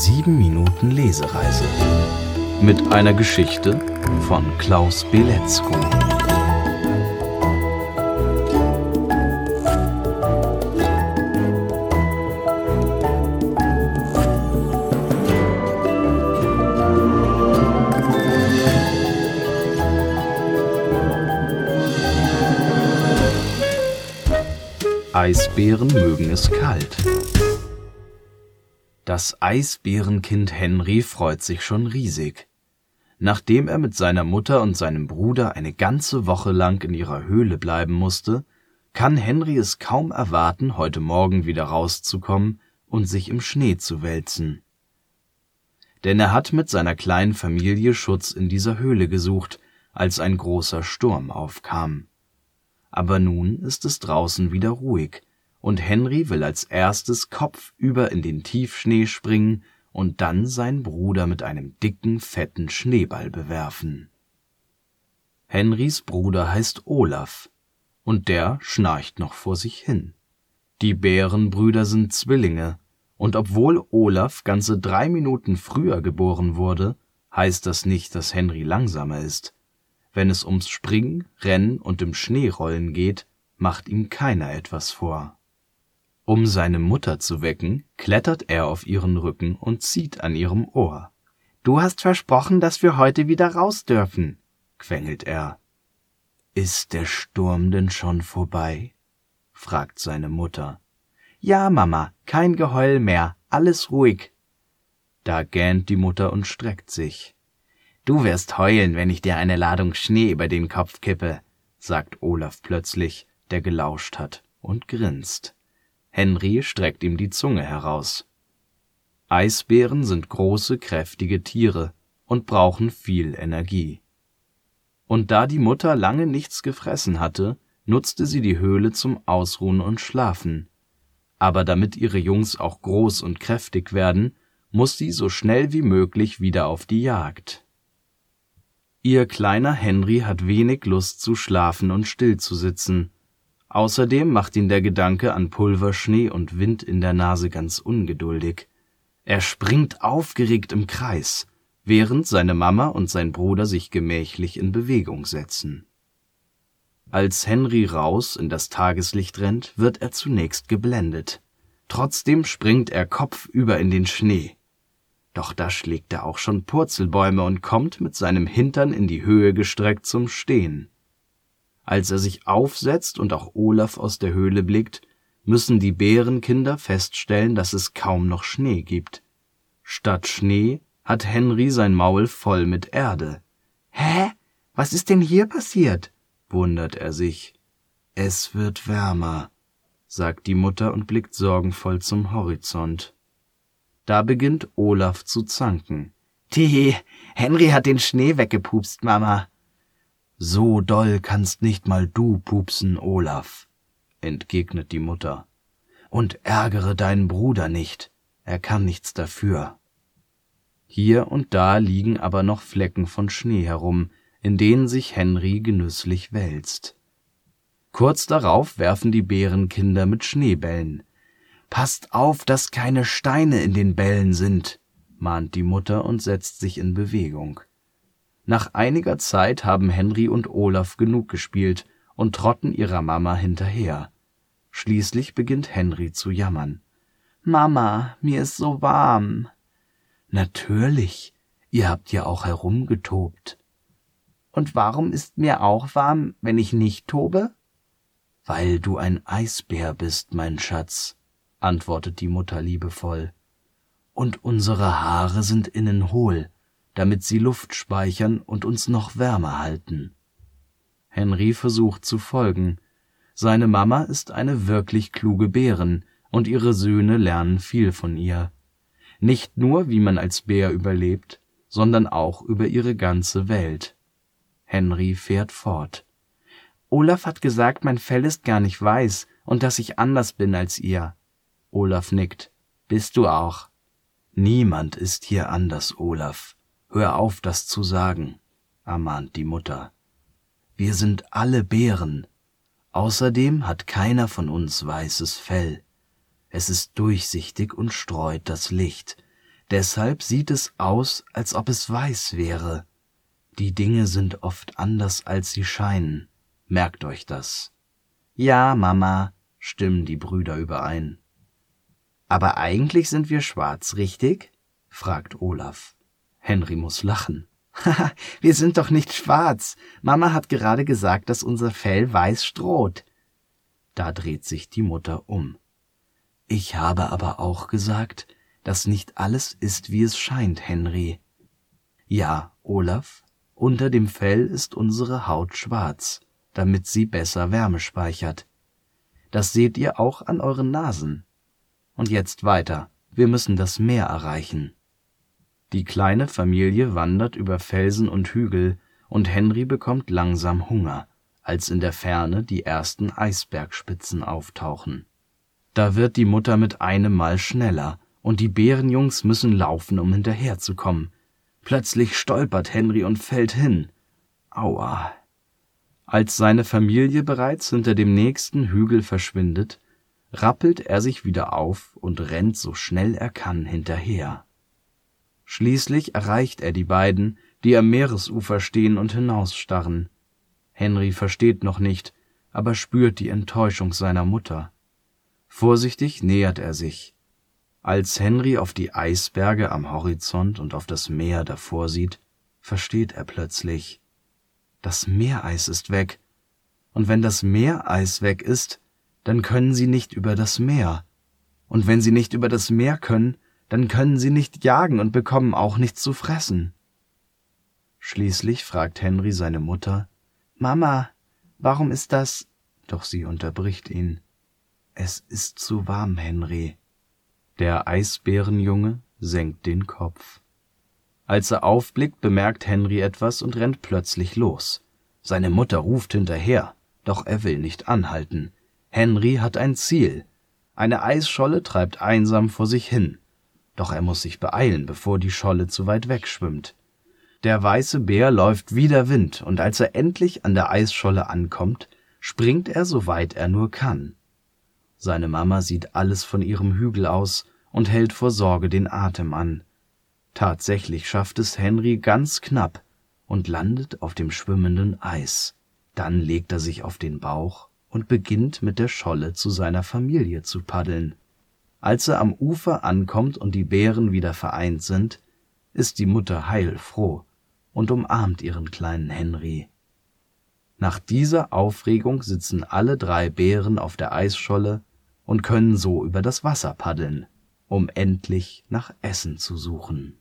7 Minuten Lesereise mit einer Geschichte von Klaus Beletzko. Eisbären mögen es kalt. Das Eisbärenkind Henry freut sich schon riesig. Nachdem er mit seiner Mutter und seinem Bruder eine ganze Woche lang in ihrer Höhle bleiben musste, kann Henry es kaum erwarten, heute Morgen wieder rauszukommen und sich im Schnee zu wälzen. Denn er hat mit seiner kleinen Familie Schutz in dieser Höhle gesucht, als ein großer Sturm aufkam. Aber nun ist es draußen wieder ruhig und Henry will als erstes kopfüber in den Tiefschnee springen und dann seinen Bruder mit einem dicken, fetten Schneeball bewerfen. Henrys Bruder heißt Olaf, und der schnarcht noch vor sich hin. Die Bärenbrüder sind Zwillinge, und obwohl Olaf ganze drei Minuten früher geboren wurde, heißt das nicht, dass Henry langsamer ist. Wenn es ums Springen, Rennen und im Schneerollen geht, macht ihm keiner etwas vor. Um seine Mutter zu wecken, klettert er auf ihren Rücken und zieht an ihrem Ohr. Du hast versprochen, dass wir heute wieder raus dürfen, quengelt er. Ist der Sturm denn schon vorbei? fragt seine Mutter. Ja, Mama, kein Geheul mehr, alles ruhig. Da gähnt die Mutter und streckt sich. Du wirst heulen, wenn ich dir eine Ladung Schnee über den Kopf kippe, sagt Olaf plötzlich, der gelauscht hat und grinst. Henry streckt ihm die Zunge heraus. Eisbären sind große, kräftige Tiere und brauchen viel Energie. Und da die Mutter lange nichts gefressen hatte, nutzte sie die Höhle zum Ausruhen und Schlafen. Aber damit ihre Jungs auch groß und kräftig werden, muss sie so schnell wie möglich wieder auf die Jagd. Ihr kleiner Henry hat wenig Lust zu schlafen und still zu sitzen, Außerdem macht ihn der Gedanke an Pulverschnee und Wind in der Nase ganz ungeduldig. Er springt aufgeregt im Kreis, während seine Mama und sein Bruder sich gemächlich in Bewegung setzen. Als Henry raus in das Tageslicht rennt, wird er zunächst geblendet. Trotzdem springt er kopfüber in den Schnee. Doch da schlägt er auch schon Purzelbäume und kommt mit seinem Hintern in die Höhe gestreckt zum Stehen. Als er sich aufsetzt und auch Olaf aus der Höhle blickt, müssen die Bärenkinder feststellen, dass es kaum noch Schnee gibt. Statt Schnee hat Henry sein Maul voll mit Erde. Hä? Was ist denn hier passiert? wundert er sich. Es wird wärmer, sagt die Mutter und blickt sorgenvoll zum Horizont. Da beginnt Olaf zu zanken. Tihi, Henry hat den Schnee weggepupst, Mama. So doll kannst nicht mal du pupsen, Olaf, entgegnet die Mutter. Und ärgere deinen Bruder nicht, er kann nichts dafür. Hier und da liegen aber noch Flecken von Schnee herum, in denen sich Henry genüsslich wälzt. Kurz darauf werfen die Bärenkinder mit Schneebällen. Passt auf, dass keine Steine in den Bällen sind, mahnt die Mutter und setzt sich in Bewegung. Nach einiger Zeit haben Henry und Olaf genug gespielt und trotten ihrer Mama hinterher. Schließlich beginnt Henry zu jammern. Mama, mir ist so warm. Natürlich, ihr habt ja auch herumgetobt. Und warum ist mir auch warm, wenn ich nicht tobe? Weil du ein Eisbär bist, mein Schatz, antwortet die Mutter liebevoll. Und unsere Haare sind innen hohl, damit sie Luft speichern und uns noch wärmer halten. Henry versucht zu folgen. Seine Mama ist eine wirklich kluge Bärin, und ihre Söhne lernen viel von ihr. Nicht nur, wie man als Bär überlebt, sondern auch über ihre ganze Welt. Henry fährt fort. Olaf hat gesagt, mein Fell ist gar nicht weiß und dass ich anders bin als ihr. Olaf nickt. Bist du auch? Niemand ist hier anders, Olaf. Hör auf, das zu sagen, ermahnt die Mutter. Wir sind alle Bären. Außerdem hat keiner von uns weißes Fell. Es ist durchsichtig und streut das Licht. Deshalb sieht es aus, als ob es weiß wäre. Die Dinge sind oft anders, als sie scheinen. Merkt euch das. Ja, Mama, stimmen die Brüder überein. Aber eigentlich sind wir schwarz, richtig? fragt Olaf. Henry muss lachen. Haha, wir sind doch nicht schwarz. Mama hat gerade gesagt, dass unser Fell weiß stroht. Da dreht sich die Mutter um. Ich habe aber auch gesagt, dass nicht alles ist, wie es scheint, Henry. Ja, Olaf, unter dem Fell ist unsere Haut schwarz, damit sie besser Wärme speichert. Das seht ihr auch an euren Nasen. Und jetzt weiter. Wir müssen das Meer erreichen. Die kleine Familie wandert über Felsen und Hügel, und Henry bekommt langsam Hunger, als in der Ferne die ersten Eisbergspitzen auftauchen. Da wird die Mutter mit einem Mal schneller, und die Bärenjungs müssen laufen, um hinterherzukommen. Plötzlich stolpert Henry und fällt hin. Aua. Als seine Familie bereits hinter dem nächsten Hügel verschwindet, rappelt er sich wieder auf und rennt so schnell er kann hinterher. Schließlich erreicht er die beiden, die am Meeresufer stehen und hinausstarren. Henry versteht noch nicht, aber spürt die Enttäuschung seiner Mutter. Vorsichtig nähert er sich. Als Henry auf die Eisberge am Horizont und auf das Meer davor sieht, versteht er plötzlich. Das Meereis ist weg. Und wenn das Meereis weg ist, dann können sie nicht über das Meer. Und wenn sie nicht über das Meer können, dann können sie nicht jagen und bekommen auch nichts zu fressen. Schließlich fragt Henry seine Mutter Mama, warum ist das? Doch sie unterbricht ihn. Es ist zu warm, Henry. Der Eisbärenjunge senkt den Kopf. Als er aufblickt, bemerkt Henry etwas und rennt plötzlich los. Seine Mutter ruft hinterher, doch er will nicht anhalten. Henry hat ein Ziel. Eine Eisscholle treibt einsam vor sich hin doch er muss sich beeilen, bevor die Scholle zu weit wegschwimmt. Der weiße Bär läuft wie der Wind, und als er endlich an der Eisscholle ankommt, springt er so weit er nur kann. Seine Mama sieht alles von ihrem Hügel aus und hält vor Sorge den Atem an. Tatsächlich schafft es Henry ganz knapp und landet auf dem schwimmenden Eis. Dann legt er sich auf den Bauch und beginnt mit der Scholle zu seiner Familie zu paddeln. Als er am Ufer ankommt und die Bären wieder vereint sind, ist die Mutter heilfroh und umarmt ihren kleinen Henry. Nach dieser Aufregung sitzen alle drei Bären auf der Eisscholle und können so über das Wasser paddeln, um endlich nach Essen zu suchen